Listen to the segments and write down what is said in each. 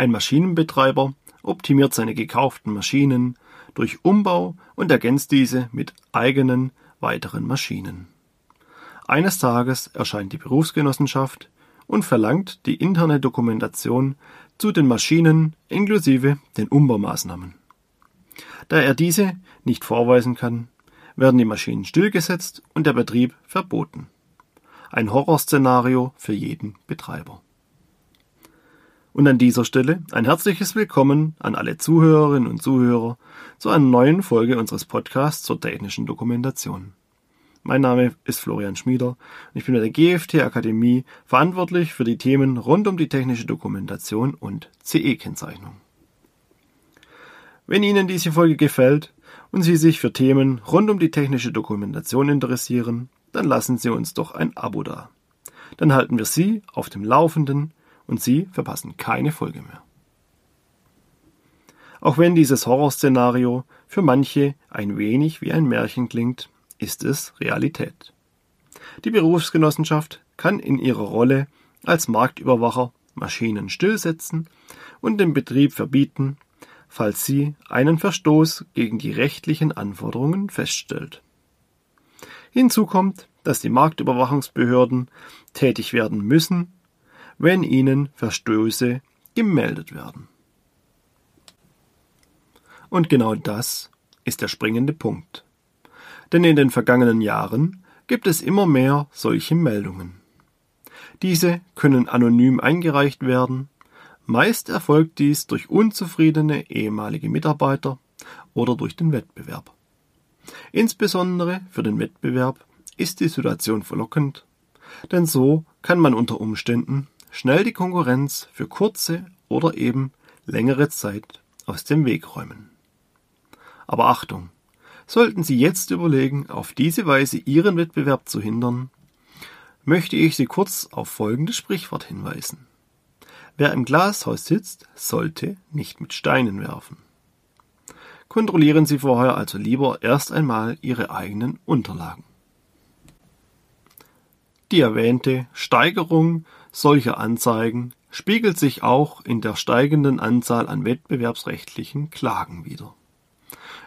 Ein Maschinenbetreiber optimiert seine gekauften Maschinen durch Umbau und ergänzt diese mit eigenen weiteren Maschinen. Eines Tages erscheint die Berufsgenossenschaft und verlangt die interne Dokumentation zu den Maschinen inklusive den Umbaumaßnahmen. Da er diese nicht vorweisen kann, werden die Maschinen stillgesetzt und der Betrieb verboten. Ein Horrorszenario für jeden Betreiber. Und an dieser Stelle ein herzliches Willkommen an alle Zuhörerinnen und Zuhörer zu einer neuen Folge unseres Podcasts zur technischen Dokumentation. Mein Name ist Florian Schmieder und ich bin bei der GFT Akademie verantwortlich für die Themen rund um die technische Dokumentation und CE-Kennzeichnung. Wenn Ihnen diese Folge gefällt und Sie sich für Themen rund um die technische Dokumentation interessieren, dann lassen Sie uns doch ein Abo da. Dann halten wir Sie auf dem Laufenden und Sie verpassen keine Folge mehr. Auch wenn dieses Horrorszenario für manche ein wenig wie ein Märchen klingt, ist es Realität. Die Berufsgenossenschaft kann in ihrer Rolle als Marktüberwacher Maschinen stillsetzen und den Betrieb verbieten, falls sie einen Verstoß gegen die rechtlichen Anforderungen feststellt. Hinzu kommt, dass die Marktüberwachungsbehörden tätig werden müssen, wenn ihnen Verstöße gemeldet werden. Und genau das ist der springende Punkt. Denn in den vergangenen Jahren gibt es immer mehr solche Meldungen. Diese können anonym eingereicht werden, meist erfolgt dies durch unzufriedene ehemalige Mitarbeiter oder durch den Wettbewerb. Insbesondere für den Wettbewerb ist die Situation verlockend, denn so kann man unter Umständen schnell die Konkurrenz für kurze oder eben längere Zeit aus dem Weg räumen. Aber Achtung! Sollten Sie jetzt überlegen, auf diese Weise Ihren Wettbewerb zu hindern, möchte ich Sie kurz auf folgendes Sprichwort hinweisen. Wer im Glashaus sitzt, sollte nicht mit Steinen werfen. Kontrollieren Sie vorher also lieber erst einmal Ihre eigenen Unterlagen. Die erwähnte Steigerung solcher Anzeigen spiegelt sich auch in der steigenden Anzahl an wettbewerbsrechtlichen Klagen wider.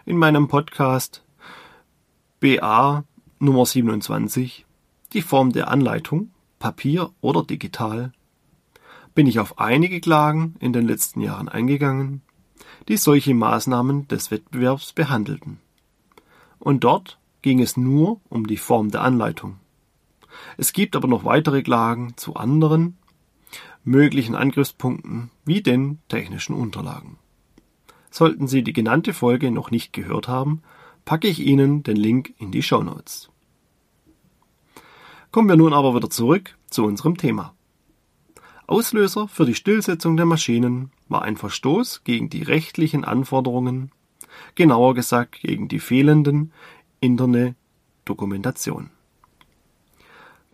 In meinem Podcast BA Nummer 27 Die Form der Anleitung Papier oder digital bin ich auf einige Klagen in den letzten Jahren eingegangen, die solche Maßnahmen des Wettbewerbs behandelten. Und dort ging es nur um die Form der Anleitung. Es gibt aber noch weitere Klagen zu anderen möglichen Angriffspunkten wie den technischen Unterlagen. Sollten Sie die genannte Folge noch nicht gehört haben, packe ich Ihnen den Link in die Show Notes. Kommen wir nun aber wieder zurück zu unserem Thema. Auslöser für die Stillsetzung der Maschinen war ein Verstoß gegen die rechtlichen Anforderungen, genauer gesagt gegen die fehlenden interne Dokumentation.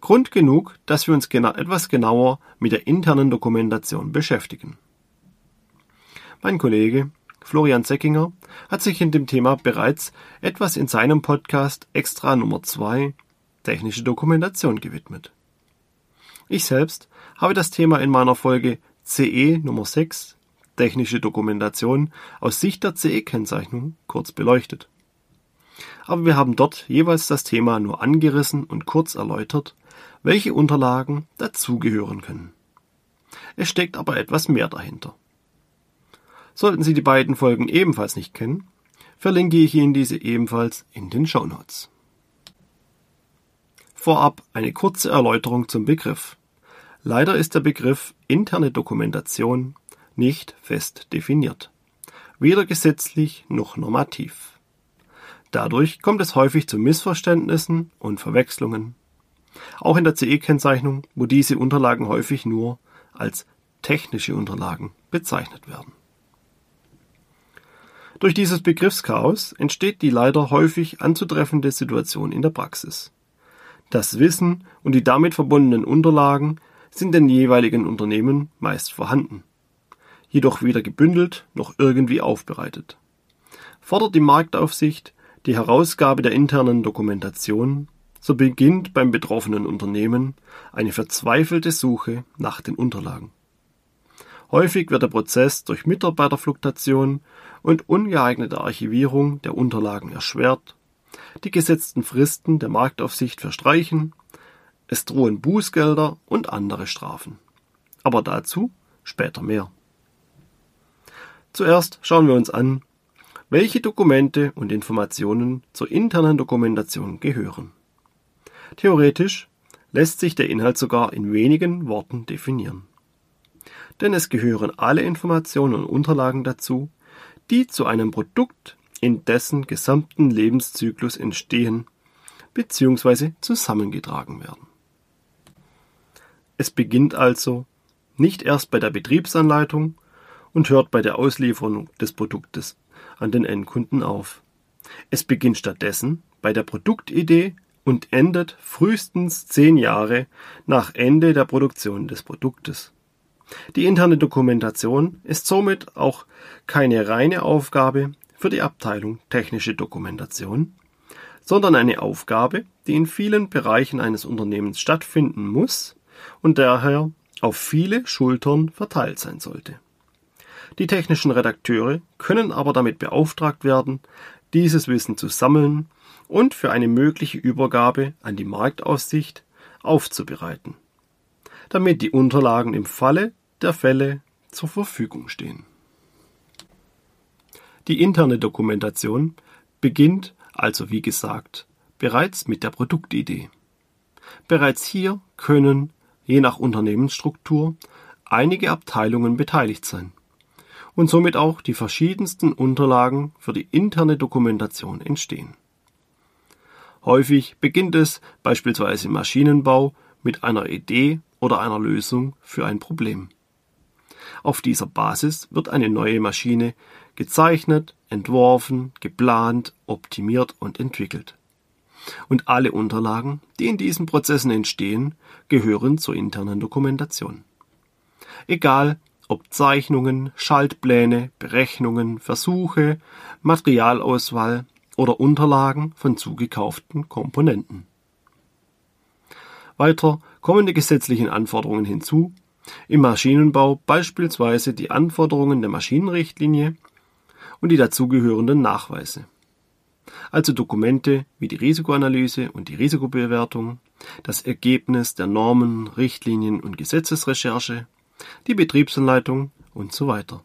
Grund genug, dass wir uns etwas genauer mit der internen Dokumentation beschäftigen. Mein Kollege Florian Seckinger hat sich in dem Thema bereits etwas in seinem Podcast Extra Nummer 2 Technische Dokumentation gewidmet. Ich selbst habe das Thema in meiner Folge CE Nummer 6 Technische Dokumentation aus Sicht der CE-Kennzeichnung kurz beleuchtet. Aber wir haben dort jeweils das Thema nur angerissen und kurz erläutert welche Unterlagen dazugehören können. Es steckt aber etwas mehr dahinter. Sollten Sie die beiden Folgen ebenfalls nicht kennen, verlinke ich Ihnen diese ebenfalls in den Show Notes. Vorab eine kurze Erläuterung zum Begriff. Leider ist der Begriff interne Dokumentation nicht fest definiert, weder gesetzlich noch normativ. Dadurch kommt es häufig zu Missverständnissen und Verwechslungen auch in der CE-Kennzeichnung, wo diese Unterlagen häufig nur als technische Unterlagen bezeichnet werden. Durch dieses Begriffschaos entsteht die leider häufig anzutreffende Situation in der Praxis. Das Wissen und die damit verbundenen Unterlagen sind den jeweiligen Unternehmen meist vorhanden, jedoch weder gebündelt noch irgendwie aufbereitet. Fordert die Marktaufsicht die Herausgabe der internen Dokumentation so beginnt beim betroffenen Unternehmen eine verzweifelte Suche nach den Unterlagen. Häufig wird der Prozess durch Mitarbeiterfluktuation und ungeeignete Archivierung der Unterlagen erschwert, die gesetzten Fristen der Marktaufsicht verstreichen, es drohen Bußgelder und andere Strafen. Aber dazu später mehr. Zuerst schauen wir uns an, welche Dokumente und Informationen zur internen Dokumentation gehören. Theoretisch lässt sich der Inhalt sogar in wenigen Worten definieren. Denn es gehören alle Informationen und Unterlagen dazu, die zu einem Produkt in dessen gesamten Lebenszyklus entstehen bzw. zusammengetragen werden. Es beginnt also nicht erst bei der Betriebsanleitung und hört bei der Auslieferung des Produktes an den Endkunden auf. Es beginnt stattdessen bei der Produktidee und endet frühestens zehn Jahre nach Ende der Produktion des Produktes. Die interne Dokumentation ist somit auch keine reine Aufgabe für die Abteilung technische Dokumentation, sondern eine Aufgabe, die in vielen Bereichen eines Unternehmens stattfinden muss und daher auf viele Schultern verteilt sein sollte. Die technischen Redakteure können aber damit beauftragt werden, dieses Wissen zu sammeln und für eine mögliche Übergabe an die Marktaussicht aufzubereiten, damit die Unterlagen im Falle der Fälle zur Verfügung stehen. Die interne Dokumentation beginnt also wie gesagt bereits mit der Produktidee. Bereits hier können, je nach Unternehmensstruktur, einige Abteilungen beteiligt sein und somit auch die verschiedensten Unterlagen für die interne Dokumentation entstehen. Häufig beginnt es beispielsweise im Maschinenbau mit einer Idee oder einer Lösung für ein Problem. Auf dieser Basis wird eine neue Maschine gezeichnet, entworfen, geplant, optimiert und entwickelt. Und alle Unterlagen, die in diesen Prozessen entstehen, gehören zur internen Dokumentation. Egal, ob Zeichnungen, Schaltpläne, Berechnungen, Versuche, Materialauswahl oder Unterlagen von zugekauften Komponenten. Weiter kommen die gesetzlichen Anforderungen hinzu, im Maschinenbau beispielsweise die Anforderungen der Maschinenrichtlinie und die dazugehörenden Nachweise. Also Dokumente wie die Risikoanalyse und die Risikobewertung, das Ergebnis der Normen, Richtlinien und Gesetzesrecherche, die Betriebsanleitung und so weiter.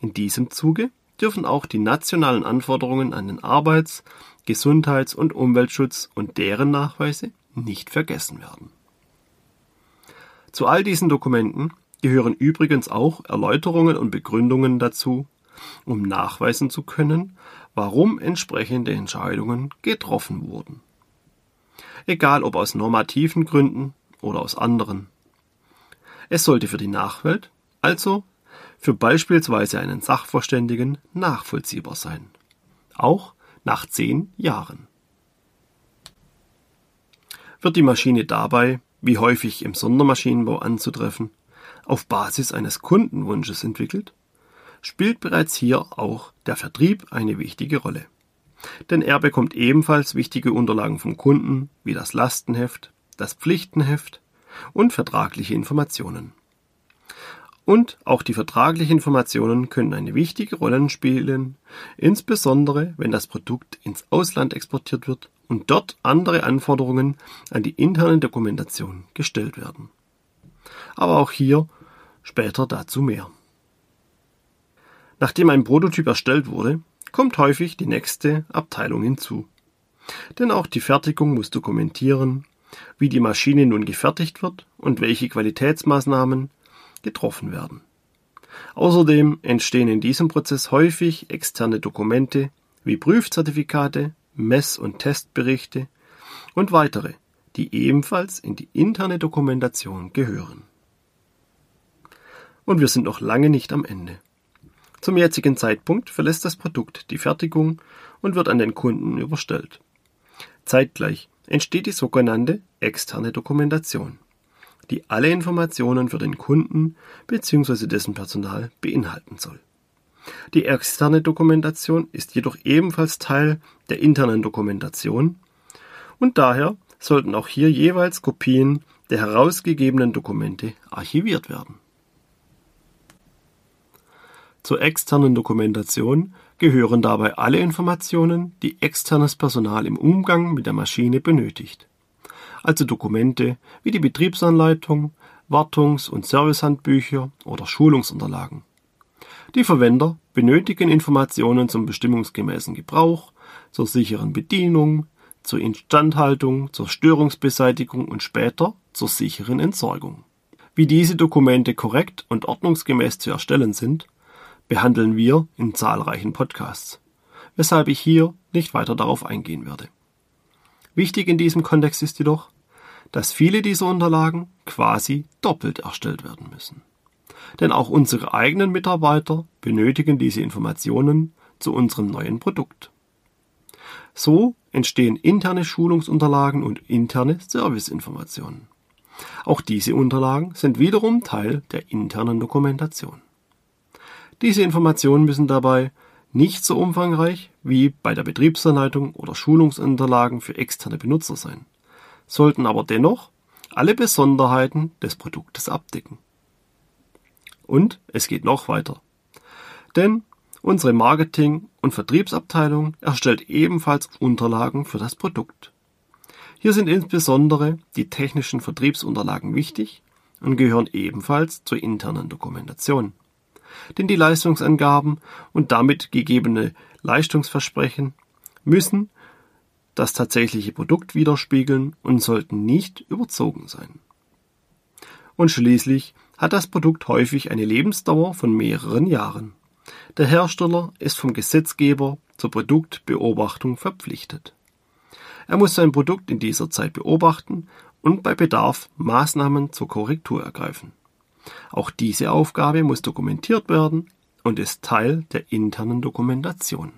In diesem Zuge dürfen auch die nationalen Anforderungen an den Arbeits-, Gesundheits- und Umweltschutz und deren Nachweise nicht vergessen werden. Zu all diesen Dokumenten gehören übrigens auch Erläuterungen und Begründungen dazu, um nachweisen zu können, warum entsprechende Entscheidungen getroffen wurden. Egal ob aus normativen Gründen oder aus anderen. Es sollte für die Nachwelt, also für beispielsweise einen Sachverständigen, nachvollziehbar sein. Auch nach zehn Jahren. Wird die Maschine dabei wie häufig im Sondermaschinenbau anzutreffen, auf Basis eines Kundenwunsches entwickelt, spielt bereits hier auch der Vertrieb eine wichtige Rolle. Denn er bekommt ebenfalls wichtige Unterlagen vom Kunden, wie das Lastenheft, das Pflichtenheft und vertragliche Informationen. Und auch die vertraglichen Informationen können eine wichtige Rolle spielen, insbesondere wenn das Produkt ins Ausland exportiert wird und dort andere Anforderungen an die interne Dokumentation gestellt werden. Aber auch hier später dazu mehr. Nachdem ein Prototyp erstellt wurde, kommt häufig die nächste Abteilung hinzu. Denn auch die Fertigung muss dokumentieren, wie die Maschine nun gefertigt wird und welche Qualitätsmaßnahmen getroffen werden. Außerdem entstehen in diesem Prozess häufig externe Dokumente wie Prüfzertifikate, Mess- und Testberichte und weitere, die ebenfalls in die interne Dokumentation gehören. Und wir sind noch lange nicht am Ende. Zum jetzigen Zeitpunkt verlässt das Produkt die Fertigung und wird an den Kunden überstellt. Zeitgleich entsteht die sogenannte externe Dokumentation, die alle Informationen für den Kunden bzw. dessen Personal beinhalten soll. Die externe Dokumentation ist jedoch ebenfalls Teil der internen Dokumentation und daher sollten auch hier jeweils Kopien der herausgegebenen Dokumente archiviert werden. Zur externen Dokumentation gehören dabei alle Informationen, die externes Personal im Umgang mit der Maschine benötigt. Also Dokumente wie die Betriebsanleitung, Wartungs- und Servicehandbücher oder Schulungsunterlagen. Die Verwender benötigen Informationen zum bestimmungsgemäßen Gebrauch, zur sicheren Bedienung, zur Instandhaltung, zur Störungsbeseitigung und später zur sicheren Entsorgung. Wie diese Dokumente korrekt und ordnungsgemäß zu erstellen sind, behandeln wir in zahlreichen Podcasts, weshalb ich hier nicht weiter darauf eingehen werde. Wichtig in diesem Kontext ist jedoch, dass viele dieser Unterlagen quasi doppelt erstellt werden müssen. Denn auch unsere eigenen Mitarbeiter benötigen diese Informationen zu unserem neuen Produkt. So entstehen interne Schulungsunterlagen und interne Serviceinformationen. Auch diese Unterlagen sind wiederum Teil der internen Dokumentation. Diese Informationen müssen dabei nicht so umfangreich wie bei der Betriebsanleitung oder Schulungsunterlagen für externe Benutzer sein, sollten aber dennoch alle Besonderheiten des Produktes abdecken. Und es geht noch weiter. Denn unsere Marketing- und Vertriebsabteilung erstellt ebenfalls Unterlagen für das Produkt. Hier sind insbesondere die technischen Vertriebsunterlagen wichtig und gehören ebenfalls zur internen Dokumentation denn die Leistungsangaben und damit gegebene Leistungsversprechen müssen das tatsächliche Produkt widerspiegeln und sollten nicht überzogen sein. Und schließlich hat das Produkt häufig eine Lebensdauer von mehreren Jahren. Der Hersteller ist vom Gesetzgeber zur Produktbeobachtung verpflichtet. Er muss sein Produkt in dieser Zeit beobachten und bei Bedarf Maßnahmen zur Korrektur ergreifen. Auch diese Aufgabe muss dokumentiert werden und ist Teil der internen Dokumentation.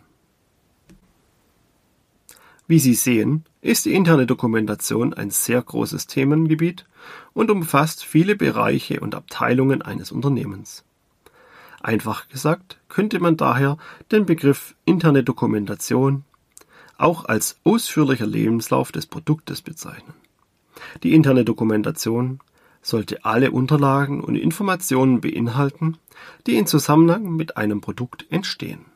Wie Sie sehen, ist die interne Dokumentation ein sehr großes Themengebiet und umfasst viele Bereiche und Abteilungen eines Unternehmens. Einfach gesagt könnte man daher den Begriff interne Dokumentation auch als ausführlicher Lebenslauf des Produktes bezeichnen. Die interne Dokumentation sollte alle Unterlagen und Informationen beinhalten, die in Zusammenhang mit einem Produkt entstehen.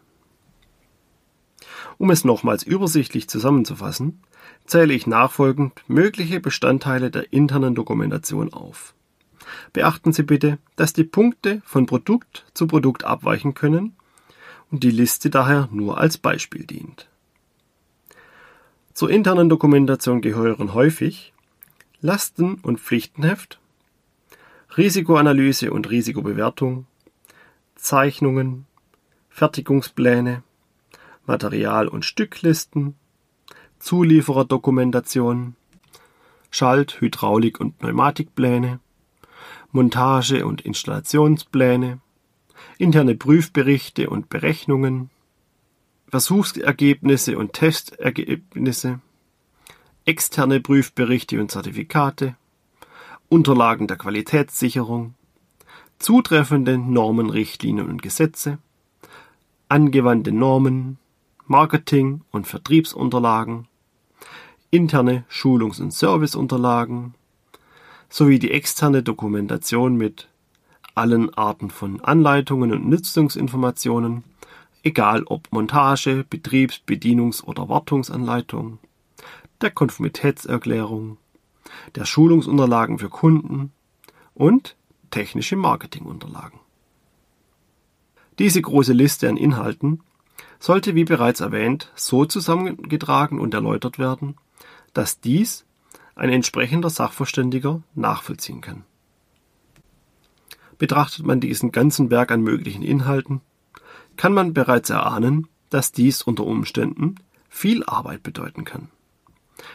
Um es nochmals übersichtlich zusammenzufassen, zähle ich nachfolgend mögliche Bestandteile der internen Dokumentation auf. Beachten Sie bitte, dass die Punkte von Produkt zu Produkt abweichen können und die Liste daher nur als Beispiel dient. Zur internen Dokumentation gehören häufig Lasten- und Pflichtenheft Risikoanalyse und Risikobewertung, Zeichnungen, Fertigungspläne, Material- und Stücklisten, Zuliefererdokumentation, Schalt-, Hydraulik- und Pneumatikpläne, Montage- und Installationspläne, interne Prüfberichte und Berechnungen, Versuchsergebnisse und Testergebnisse, externe Prüfberichte und Zertifikate, Unterlagen der Qualitätssicherung, zutreffende Normen, Richtlinien und Gesetze, angewandte Normen, Marketing- und Vertriebsunterlagen, interne Schulungs- und Serviceunterlagen sowie die externe Dokumentation mit allen Arten von Anleitungen und Nutzungsinformationen, egal ob Montage, Betriebs-, Bedienungs- oder Wartungsanleitung, der Konformitätserklärung, der Schulungsunterlagen für Kunden und technische Marketingunterlagen. Diese große Liste an Inhalten sollte, wie bereits erwähnt, so zusammengetragen und erläutert werden, dass dies ein entsprechender Sachverständiger nachvollziehen kann. Betrachtet man diesen ganzen Berg an möglichen Inhalten, kann man bereits erahnen, dass dies unter Umständen viel Arbeit bedeuten kann.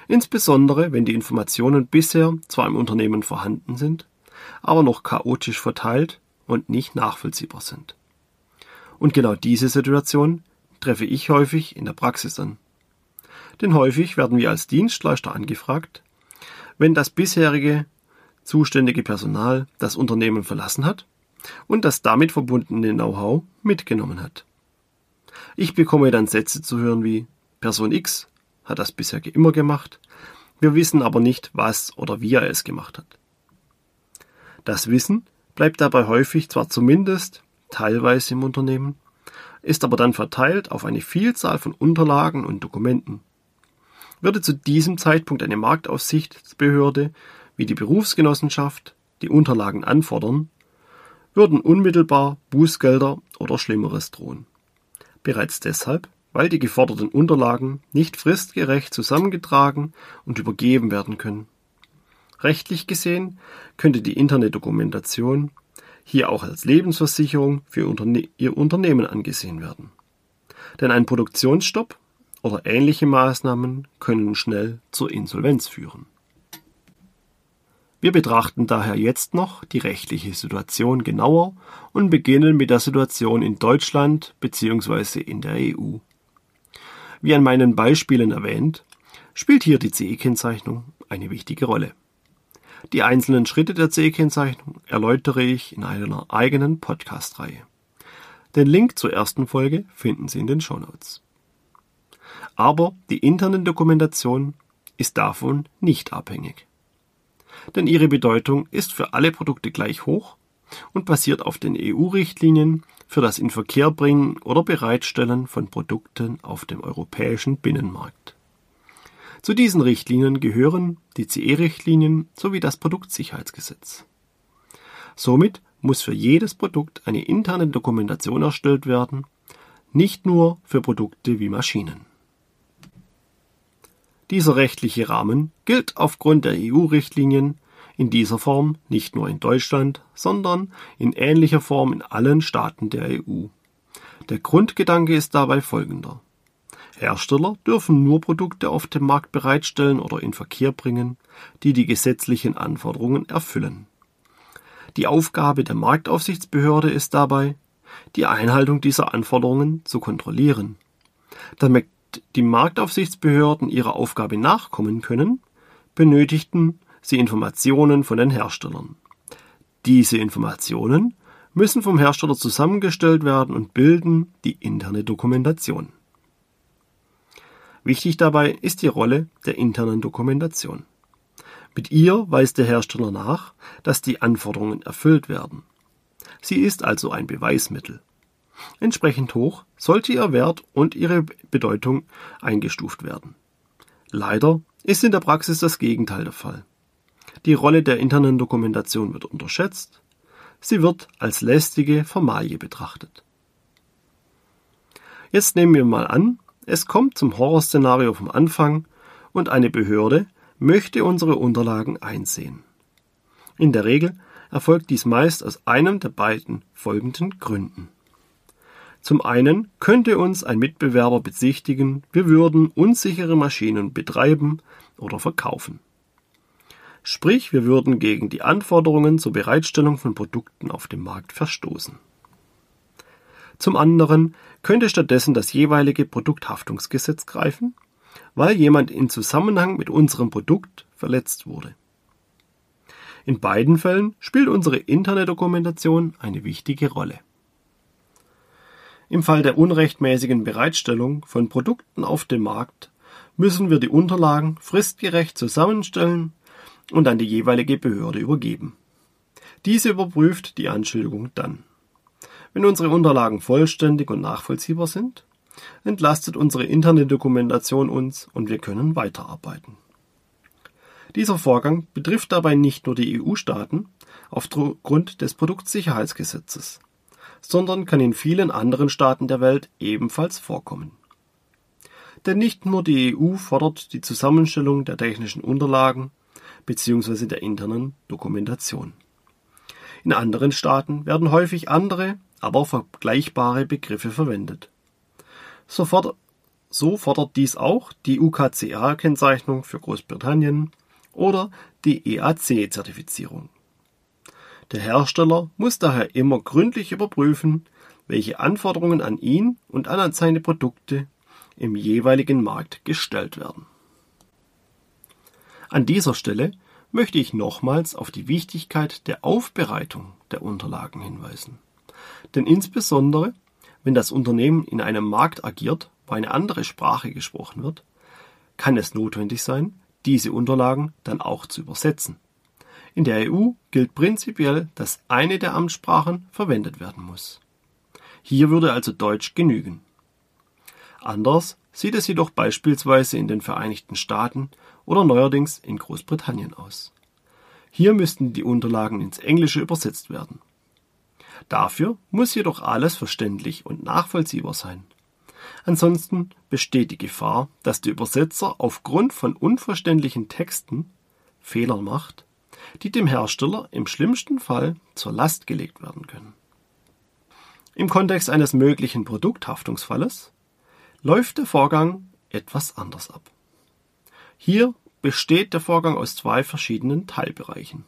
Insbesondere wenn die Informationen bisher zwar im Unternehmen vorhanden sind, aber noch chaotisch verteilt und nicht nachvollziehbar sind. Und genau diese Situation treffe ich häufig in der Praxis an. Denn häufig werden wir als Dienstleister angefragt, wenn das bisherige zuständige Personal das Unternehmen verlassen hat und das damit verbundene Know-how mitgenommen hat. Ich bekomme dann Sätze zu hören wie Person X hat das bisher immer gemacht. Wir wissen aber nicht, was oder wie er es gemacht hat. Das Wissen bleibt dabei häufig zwar zumindest teilweise im Unternehmen, ist aber dann verteilt auf eine Vielzahl von Unterlagen und Dokumenten. Würde zu diesem Zeitpunkt eine Marktaufsichtsbehörde wie die Berufsgenossenschaft die Unterlagen anfordern, würden unmittelbar Bußgelder oder Schlimmeres drohen. Bereits deshalb, weil die geforderten Unterlagen nicht fristgerecht zusammengetragen und übergeben werden können. Rechtlich gesehen könnte die interne Dokumentation hier auch als Lebensversicherung für Unterne Ihr Unternehmen angesehen werden. Denn ein Produktionsstopp oder ähnliche Maßnahmen können schnell zur Insolvenz führen. Wir betrachten daher jetzt noch die rechtliche Situation genauer und beginnen mit der Situation in Deutschland bzw. in der EU. Wie an meinen Beispielen erwähnt, spielt hier die CE-Kennzeichnung eine wichtige Rolle. Die einzelnen Schritte der CE-Kennzeichnung erläutere ich in einer eigenen Podcast-Reihe. Den Link zur ersten Folge finden Sie in den Shownotes. Aber die interne Dokumentation ist davon nicht abhängig. Denn ihre Bedeutung ist für alle Produkte gleich hoch und basiert auf den EU-Richtlinien für das Inverkehrbringen oder Bereitstellen von Produkten auf dem europäischen Binnenmarkt. Zu diesen Richtlinien gehören die CE-Richtlinien sowie das Produktsicherheitsgesetz. Somit muss für jedes Produkt eine interne Dokumentation erstellt werden, nicht nur für Produkte wie Maschinen. Dieser rechtliche Rahmen gilt aufgrund der EU-Richtlinien in dieser Form nicht nur in Deutschland, sondern in ähnlicher Form in allen Staaten der EU. Der Grundgedanke ist dabei folgender. Hersteller dürfen nur Produkte auf dem Markt bereitstellen oder in Verkehr bringen, die die gesetzlichen Anforderungen erfüllen. Die Aufgabe der Marktaufsichtsbehörde ist dabei, die Einhaltung dieser Anforderungen zu kontrollieren. Damit die Marktaufsichtsbehörden ihrer Aufgabe nachkommen können, benötigten sie Informationen von den Herstellern. Diese Informationen müssen vom Hersteller zusammengestellt werden und bilden die interne Dokumentation. Wichtig dabei ist die Rolle der internen Dokumentation. Mit ihr weist der Hersteller nach, dass die Anforderungen erfüllt werden. Sie ist also ein Beweismittel. Entsprechend hoch sollte ihr Wert und ihre Bedeutung eingestuft werden. Leider ist in der Praxis das Gegenteil der Fall. Die Rolle der internen Dokumentation wird unterschätzt, sie wird als lästige Formalie betrachtet. Jetzt nehmen wir mal an, es kommt zum Horrorszenario vom Anfang und eine Behörde möchte unsere Unterlagen einsehen. In der Regel erfolgt dies meist aus einem der beiden folgenden Gründen. Zum einen könnte uns ein Mitbewerber bezichtigen, wir würden unsichere Maschinen betreiben oder verkaufen. Sprich, wir würden gegen die Anforderungen zur Bereitstellung von Produkten auf dem Markt verstoßen. Zum anderen könnte stattdessen das jeweilige Produkthaftungsgesetz greifen, weil jemand in Zusammenhang mit unserem Produkt verletzt wurde. In beiden Fällen spielt unsere interne Dokumentation eine wichtige Rolle. Im Fall der unrechtmäßigen Bereitstellung von Produkten auf dem Markt müssen wir die Unterlagen fristgerecht zusammenstellen und an die jeweilige Behörde übergeben. Diese überprüft die Anschuldigung dann. Wenn unsere Unterlagen vollständig und nachvollziehbar sind, entlastet unsere interne Dokumentation uns und wir können weiterarbeiten. Dieser Vorgang betrifft dabei nicht nur die EU-Staaten aufgrund des Produktsicherheitsgesetzes, sondern kann in vielen anderen Staaten der Welt ebenfalls vorkommen. Denn nicht nur die EU fordert die Zusammenstellung der technischen Unterlagen bzw. der internen Dokumentation. In anderen Staaten werden häufig andere, aber vergleichbare Begriffe verwendet. So fordert, so fordert dies auch die UKCA-Kennzeichnung für Großbritannien oder die EAC-Zertifizierung. Der Hersteller muss daher immer gründlich überprüfen, welche Anforderungen an ihn und an seine Produkte im jeweiligen Markt gestellt werden. An dieser Stelle möchte ich nochmals auf die Wichtigkeit der Aufbereitung der Unterlagen hinweisen. Denn insbesondere, wenn das Unternehmen in einem Markt agiert, wo eine andere Sprache gesprochen wird, kann es notwendig sein, diese Unterlagen dann auch zu übersetzen. In der EU gilt prinzipiell, dass eine der Amtssprachen verwendet werden muss. Hier würde also Deutsch genügen. Anders sieht es jedoch beispielsweise in den Vereinigten Staaten oder neuerdings in Großbritannien aus. Hier müssten die Unterlagen ins Englische übersetzt werden. Dafür muss jedoch alles verständlich und nachvollziehbar sein. Ansonsten besteht die Gefahr, dass der Übersetzer aufgrund von unverständlichen Texten Fehler macht, die dem Hersteller im schlimmsten Fall zur Last gelegt werden können. Im Kontext eines möglichen Produkthaftungsfalles läuft der Vorgang etwas anders ab. Hier besteht der Vorgang aus zwei verschiedenen Teilbereichen.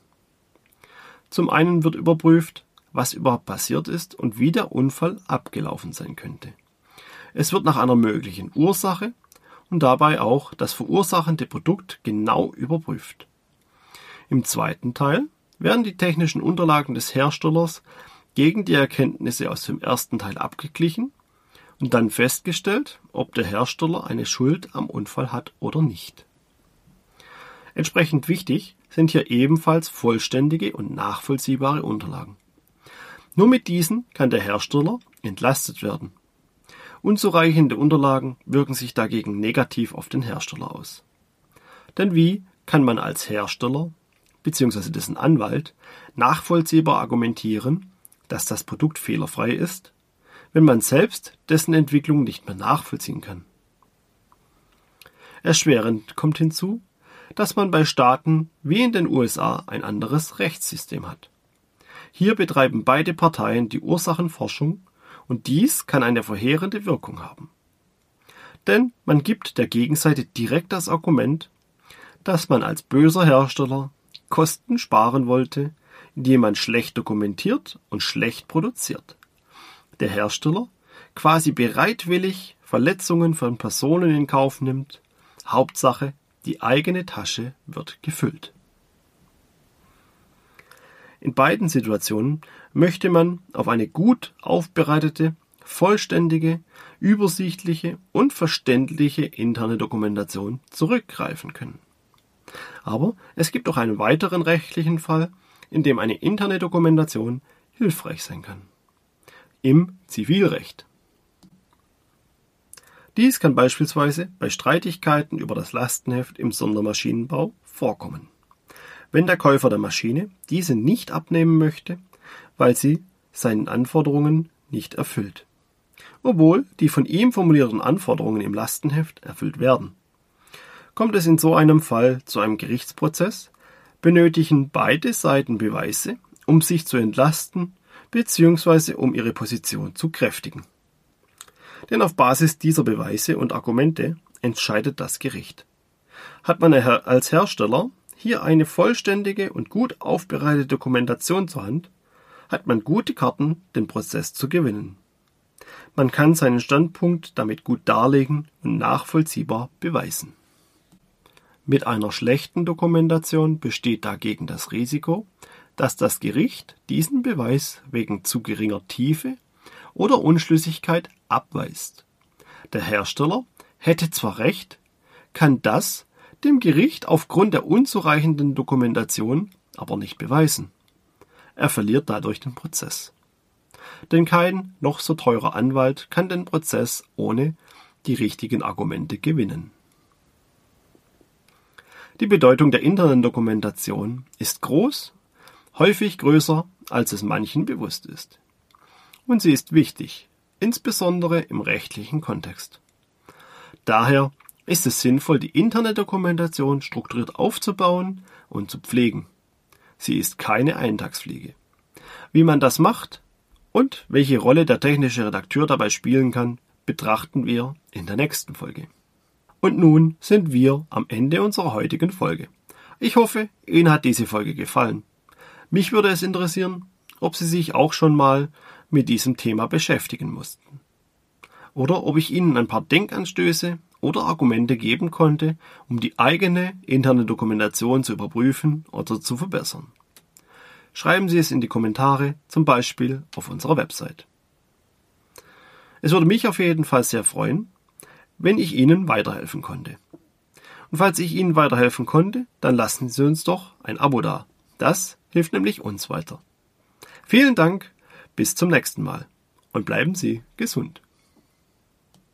Zum einen wird überprüft, was überhaupt passiert ist und wie der Unfall abgelaufen sein könnte. Es wird nach einer möglichen Ursache und dabei auch das verursachende Produkt genau überprüft. Im zweiten Teil werden die technischen Unterlagen des Herstellers gegen die Erkenntnisse aus dem ersten Teil abgeglichen und dann festgestellt, ob der Hersteller eine Schuld am Unfall hat oder nicht. Entsprechend wichtig sind hier ebenfalls vollständige und nachvollziehbare Unterlagen. Nur mit diesen kann der Hersteller entlastet werden. Unzureichende Unterlagen wirken sich dagegen negativ auf den Hersteller aus. Denn wie kann man als Hersteller bzw. dessen Anwalt nachvollziehbar argumentieren, dass das Produkt fehlerfrei ist, wenn man selbst dessen Entwicklung nicht mehr nachvollziehen kann? Erschwerend kommt hinzu, dass man bei Staaten wie in den USA ein anderes Rechtssystem hat. Hier betreiben beide Parteien die Ursachenforschung und dies kann eine verheerende Wirkung haben. Denn man gibt der Gegenseite direkt das Argument, dass man als böser Hersteller Kosten sparen wollte, indem man schlecht dokumentiert und schlecht produziert. Der Hersteller quasi bereitwillig Verletzungen von Personen in Kauf nimmt, Hauptsache, die eigene Tasche wird gefüllt. In beiden Situationen möchte man auf eine gut aufbereitete, vollständige, übersichtliche und verständliche interne Dokumentation zurückgreifen können. Aber es gibt auch einen weiteren rechtlichen Fall, in dem eine interne Dokumentation hilfreich sein kann. Im Zivilrecht. Dies kann beispielsweise bei Streitigkeiten über das Lastenheft im Sondermaschinenbau vorkommen wenn der Käufer der Maschine diese nicht abnehmen möchte, weil sie seinen Anforderungen nicht erfüllt, obwohl die von ihm formulierten Anforderungen im Lastenheft erfüllt werden. Kommt es in so einem Fall zu einem Gerichtsprozess, benötigen beide Seiten Beweise, um sich zu entlasten bzw. um ihre Position zu kräftigen. Denn auf Basis dieser Beweise und Argumente entscheidet das Gericht. Hat man als Hersteller hier eine vollständige und gut aufbereitete Dokumentation zur Hand, hat man gute Karten, den Prozess zu gewinnen. Man kann seinen Standpunkt damit gut darlegen und nachvollziehbar beweisen. Mit einer schlechten Dokumentation besteht dagegen das Risiko, dass das Gericht diesen Beweis wegen zu geringer Tiefe oder Unschlüssigkeit abweist. Der Hersteller hätte zwar recht, kann das dem Gericht aufgrund der unzureichenden Dokumentation aber nicht beweisen. Er verliert dadurch den Prozess. Denn kein noch so teurer Anwalt kann den Prozess ohne die richtigen Argumente gewinnen. Die Bedeutung der internen Dokumentation ist groß, häufig größer, als es manchen bewusst ist. Und sie ist wichtig, insbesondere im rechtlichen Kontext. Daher ist es sinnvoll, die interne Dokumentation strukturiert aufzubauen und zu pflegen. Sie ist keine Eintagsfliege. Wie man das macht und welche Rolle der technische Redakteur dabei spielen kann, betrachten wir in der nächsten Folge. Und nun sind wir am Ende unserer heutigen Folge. Ich hoffe, Ihnen hat diese Folge gefallen. Mich würde es interessieren, ob Sie sich auch schon mal mit diesem Thema beschäftigen mussten. Oder ob ich Ihnen ein paar Denkanstöße oder Argumente geben konnte, um die eigene interne Dokumentation zu überprüfen oder zu verbessern. Schreiben Sie es in die Kommentare, zum Beispiel auf unserer Website. Es würde mich auf jeden Fall sehr freuen, wenn ich Ihnen weiterhelfen konnte. Und falls ich Ihnen weiterhelfen konnte, dann lassen Sie uns doch ein Abo da. Das hilft nämlich uns weiter. Vielen Dank, bis zum nächsten Mal. und bleiben Sie gesund.